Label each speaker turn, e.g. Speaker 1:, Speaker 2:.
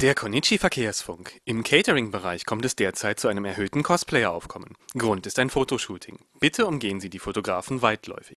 Speaker 1: Der Konichi Verkehrsfunk. Im Catering-Bereich kommt es derzeit zu einem erhöhten Cosplayer-Aufkommen. Grund ist ein Fotoshooting. Bitte umgehen Sie die Fotografen weitläufig.